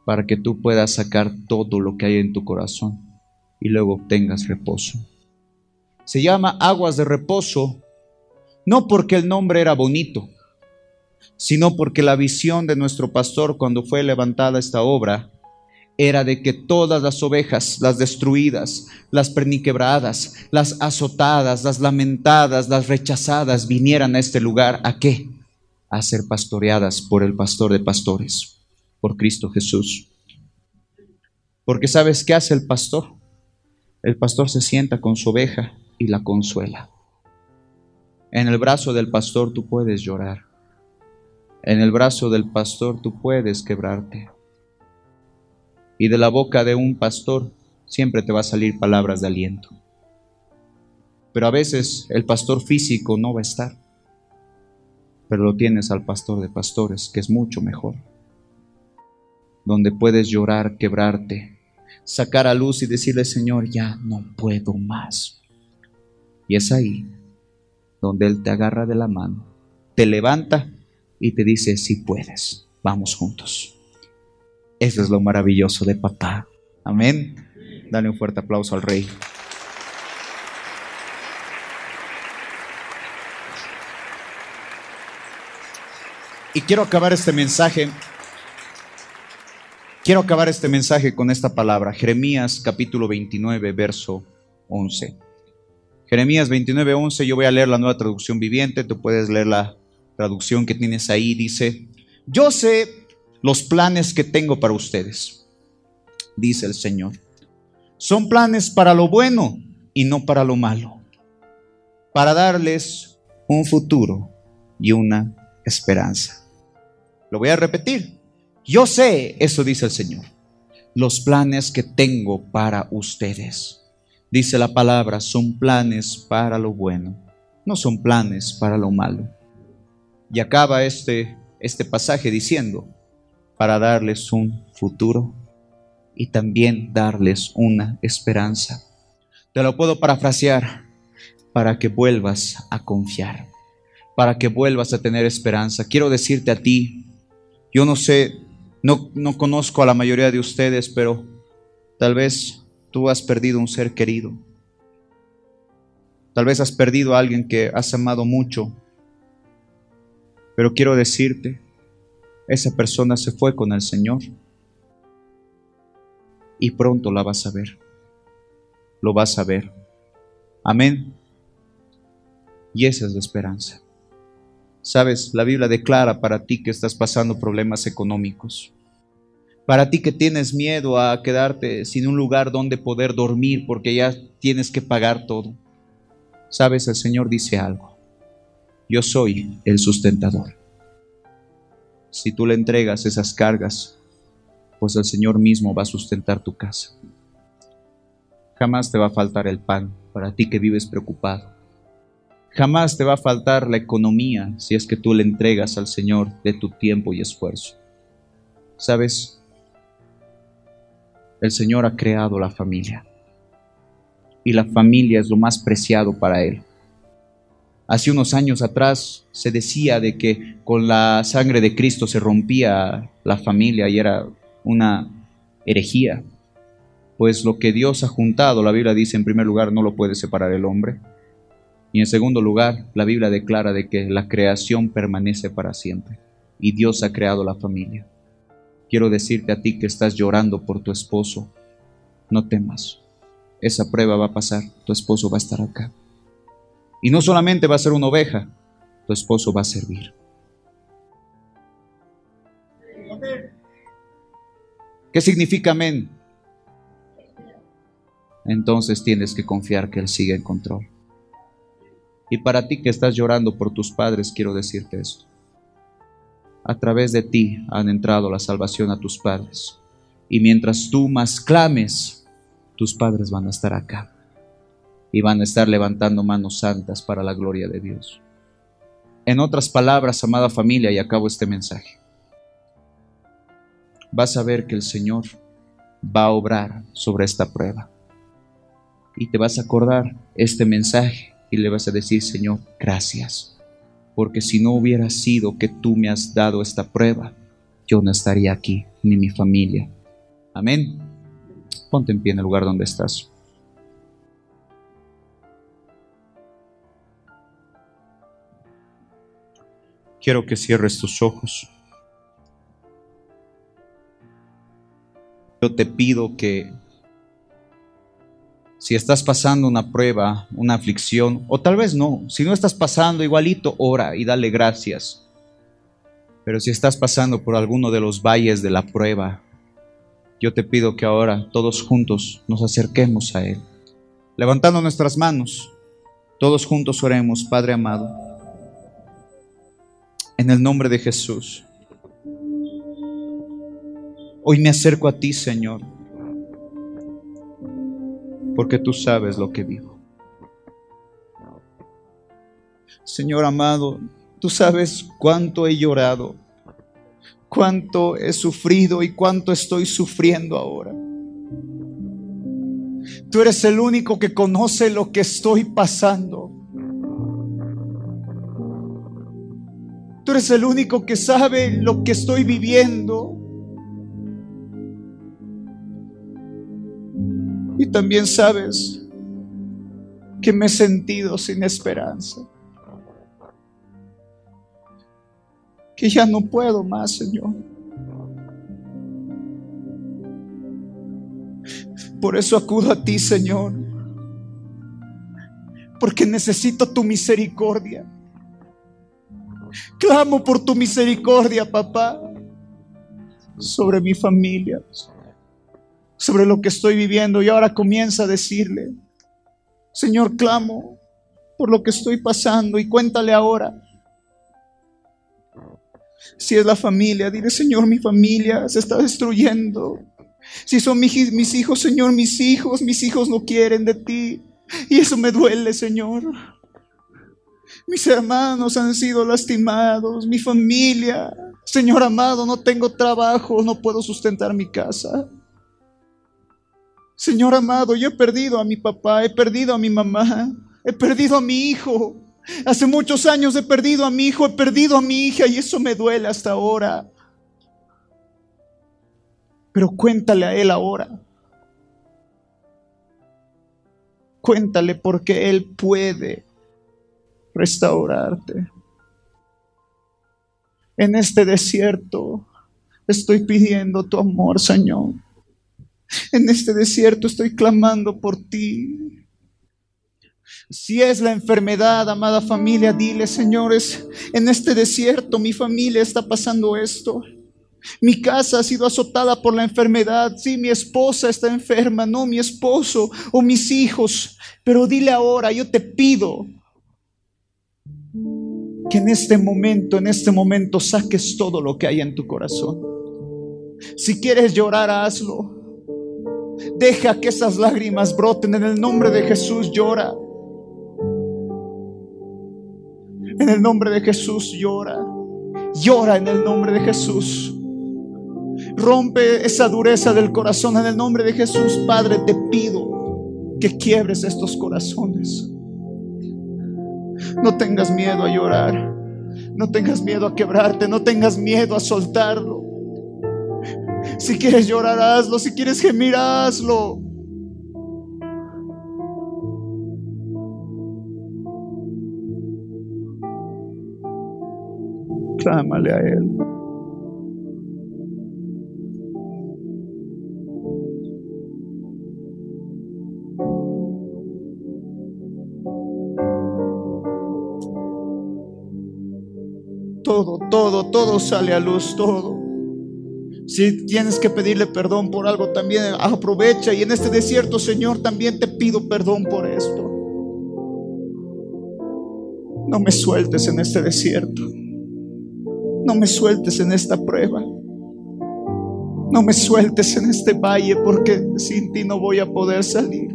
para que tú puedas sacar todo lo que hay en tu corazón y luego obtengas reposo. Se llama aguas de reposo no porque el nombre era bonito, sino porque la visión de nuestro pastor cuando fue levantada esta obra era de que todas las ovejas, las destruidas, las perniquebradas, las azotadas, las lamentadas, las rechazadas, vinieran a este lugar. ¿A qué? A ser pastoreadas por el pastor de pastores, por Cristo Jesús. Porque ¿sabes qué hace el pastor? El pastor se sienta con su oveja y la consuela. En el brazo del pastor tú puedes llorar. En el brazo del pastor tú puedes quebrarte y de la boca de un pastor siempre te va a salir palabras de aliento. Pero a veces el pastor físico no va a estar, pero lo tienes al pastor de pastores, que es mucho mejor, donde puedes llorar, quebrarte, sacar a luz y decirle, Señor, ya no puedo más. Y es ahí donde Él te agarra de la mano, te levanta y te dice, si puedes, vamos juntos. Eso es lo maravilloso de papá. Amén. Dale un fuerte aplauso al rey. Y quiero acabar este mensaje. Quiero acabar este mensaje con esta palabra. Jeremías capítulo 29, verso 11. Jeremías 29, 11. Yo voy a leer la nueva traducción viviente. Tú puedes leer la traducción que tienes ahí. Dice, yo sé los planes que tengo para ustedes, dice el Señor. Son planes para lo bueno y no para lo malo, para darles un futuro y una esperanza. Lo voy a repetir. Yo sé, eso dice el Señor, los planes que tengo para ustedes. Dice la palabra, son planes para lo bueno, no son planes para lo malo. Y acaba este, este pasaje diciendo, para darles un futuro y también darles una esperanza. Te lo puedo parafrasear para que vuelvas a confiar, para que vuelvas a tener esperanza. Quiero decirte a ti, yo no sé, no, no conozco a la mayoría de ustedes, pero tal vez tú has perdido un ser querido. Tal vez has perdido a alguien que has amado mucho. Pero quiero decirte esa persona se fue con el Señor. Y pronto la vas a ver. Lo vas a ver. Amén. Y esa es la esperanza. Sabes, la Biblia declara para ti que estás pasando problemas económicos. Para ti que tienes miedo a quedarte sin un lugar donde poder dormir porque ya tienes que pagar todo. Sabes, el Señor dice algo. Yo soy el sustentador si tú le entregas esas cargas, pues el Señor mismo va a sustentar tu casa. Jamás te va a faltar el pan para ti que vives preocupado. Jamás te va a faltar la economía si es que tú le entregas al Señor de tu tiempo y esfuerzo. ¿Sabes? El Señor ha creado la familia. Y la familia es lo más preciado para Él. Hace unos años atrás se decía de que con la sangre de Cristo se rompía la familia y era una herejía. Pues lo que Dios ha juntado, la Biblia dice en primer lugar, no lo puede separar el hombre. Y en segundo lugar, la Biblia declara de que la creación permanece para siempre y Dios ha creado la familia. Quiero decirte a ti que estás llorando por tu esposo, no temas. Esa prueba va a pasar, tu esposo va a estar acá. Y no solamente va a ser una oveja, tu esposo va a servir. ¿Qué significa amén? Entonces tienes que confiar que Él sigue en control. Y para ti que estás llorando por tus padres, quiero decirte esto. A través de ti han entrado la salvación a tus padres. Y mientras tú más clames, tus padres van a estar acá. Y van a estar levantando manos santas para la gloria de Dios. En otras palabras, amada familia, y acabo este mensaje. Vas a ver que el Señor va a obrar sobre esta prueba. Y te vas a acordar este mensaje y le vas a decir, Señor, gracias, porque si no hubiera sido que tú me has dado esta prueba, yo no estaría aquí, ni mi familia. Amén. Ponte en pie en el lugar donde estás. Quiero que cierres tus ojos. Yo te pido que si estás pasando una prueba, una aflicción, o tal vez no, si no estás pasando igualito, ora y dale gracias. Pero si estás pasando por alguno de los valles de la prueba, yo te pido que ahora todos juntos nos acerquemos a Él. Levantando nuestras manos, todos juntos oremos, Padre amado, en el nombre de Jesús. Hoy me acerco a ti, Señor porque tú sabes lo que vivo. Señor amado, tú sabes cuánto he llorado, cuánto he sufrido y cuánto estoy sufriendo ahora. Tú eres el único que conoce lo que estoy pasando. Tú eres el único que sabe lo que estoy viviendo. Y también sabes que me he sentido sin esperanza. Que ya no puedo más, Señor. Por eso acudo a ti, Señor. Porque necesito tu misericordia. Clamo por tu misericordia, papá, sobre mi familia sobre lo que estoy viviendo y ahora comienza a decirle, Señor, clamo por lo que estoy pasando y cuéntale ahora. Si es la familia, dile, Señor, mi familia se está destruyendo. Si son mis, hijos, Señor, mis hijos, mis hijos no quieren de ti. Y eso me duele, Señor. Mis hermanos han sido lastimados, mi familia. Señor amado, no tengo trabajo, no puedo sustentar mi casa. Señor amado, yo he perdido a mi papá, he perdido a mi mamá, he perdido a mi hijo. Hace muchos años he perdido a mi hijo, he perdido a mi hija y eso me duele hasta ahora. Pero cuéntale a él ahora. Cuéntale porque él puede restaurarte. En este desierto estoy pidiendo tu amor, Señor. En este desierto estoy clamando por ti. Si es la enfermedad, amada familia, dile, señores, en este desierto mi familia está pasando esto. Mi casa ha sido azotada por la enfermedad. Sí, mi esposa está enferma, no mi esposo o mis hijos. Pero dile ahora, yo te pido en este momento, en este momento saques todo lo que hay en tu corazón. Si quieres llorar, hazlo. Deja que esas lágrimas broten en el nombre de Jesús. Llora. En el nombre de Jesús llora. Llora en el nombre de Jesús. Rompe esa dureza del corazón en el nombre de Jesús. Padre, te pido que quiebres estos corazones. No tengas miedo a llorar. No tengas miedo a quebrarte. No tengas miedo a soltarlo. Si quieres llorar, hazlo. Si quieres gemir, hazlo. Clámale a Él. Todo, todo, sale a luz, todo. Si tienes que pedirle perdón por algo, también aprovecha. Y en este desierto, Señor, también te pido perdón por esto. No me sueltes en este desierto. No me sueltes en esta prueba. No me sueltes en este valle porque sin ti no voy a poder salir.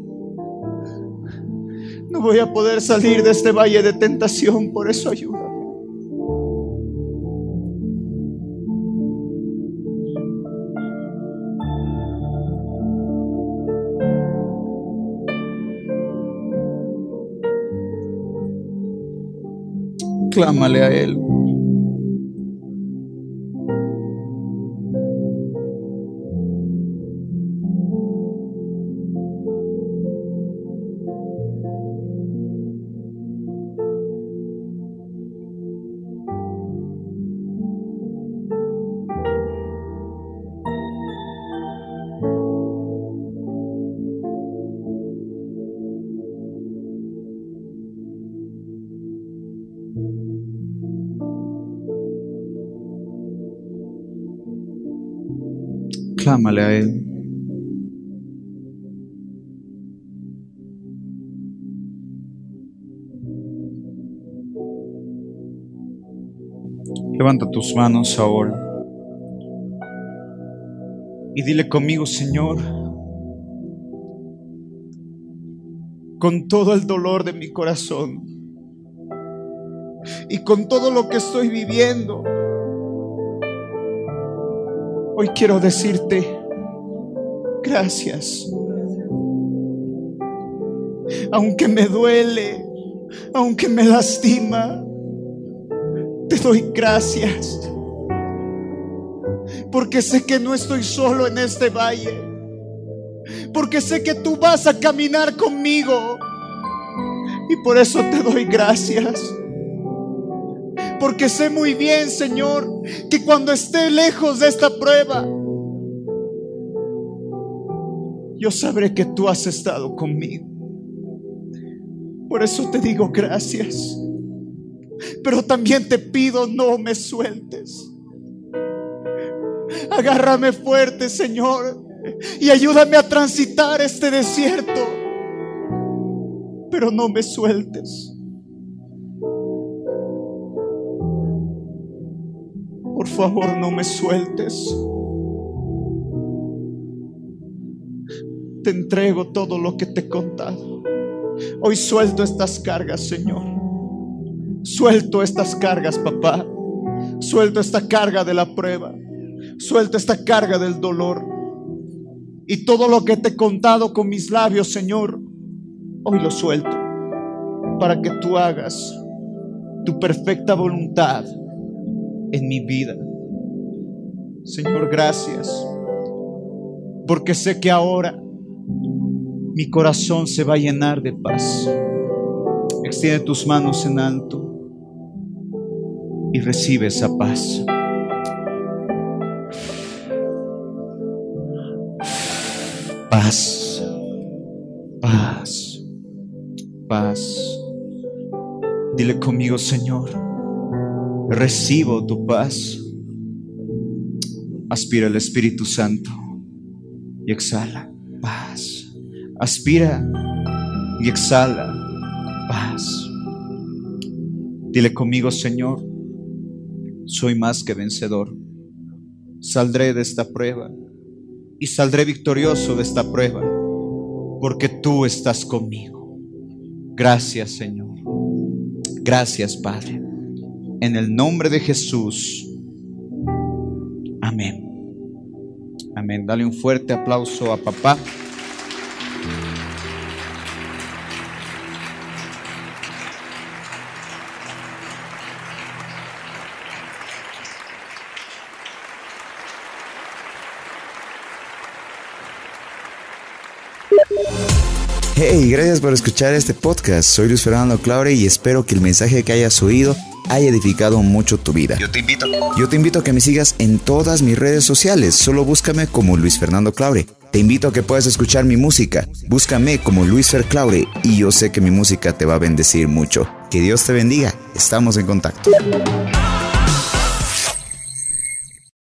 No voy a poder salir de este valle de tentación, por eso ayúdame. Clámale a Él. Clámale a Él. Levanta tus manos ahora y dile conmigo, Señor, con todo el dolor de mi corazón y con todo lo que estoy viviendo, Hoy quiero decirte gracias. Aunque me duele, aunque me lastima, te doy gracias. Porque sé que no estoy solo en este valle. Porque sé que tú vas a caminar conmigo. Y por eso te doy gracias. Porque sé muy bien, Señor, que cuando esté lejos de esta prueba, yo sabré que tú has estado conmigo. Por eso te digo gracias. Pero también te pido no me sueltes. Agárrame fuerte, Señor, y ayúdame a transitar este desierto. Pero no me sueltes. Por favor, no me sueltes. Te entrego todo lo que te he contado. Hoy suelto estas cargas, Señor. Suelto estas cargas, papá. Suelto esta carga de la prueba. Suelto esta carga del dolor. Y todo lo que te he contado con mis labios, Señor, hoy lo suelto para que tú hagas tu perfecta voluntad en mi vida. Señor, gracias, porque sé que ahora mi corazón se va a llenar de paz. Extiende tus manos en alto y recibe esa paz. Paz, paz, paz. Dile conmigo, Señor recibo tu paz. Aspira el Espíritu Santo y exhala paz. Aspira y exhala paz. Dile conmigo, Señor, soy más que vencedor. Saldré de esta prueba y saldré victorioso de esta prueba porque tú estás conmigo. Gracias, Señor. Gracias, Padre. En el nombre de Jesús. Amén. Amén. Dale un fuerte aplauso a papá. Hey, gracias por escuchar este podcast. Soy Luis Fernando Claure y espero que el mensaje que hayas oído haya edificado mucho tu vida. Yo te invito. Yo te invito a que me sigas en todas mis redes sociales. Solo búscame como Luis Fernando Claure. Te invito a que puedas escuchar mi música. Búscame como Luis Fer Claure y yo sé que mi música te va a bendecir mucho. Que Dios te bendiga. Estamos en contacto.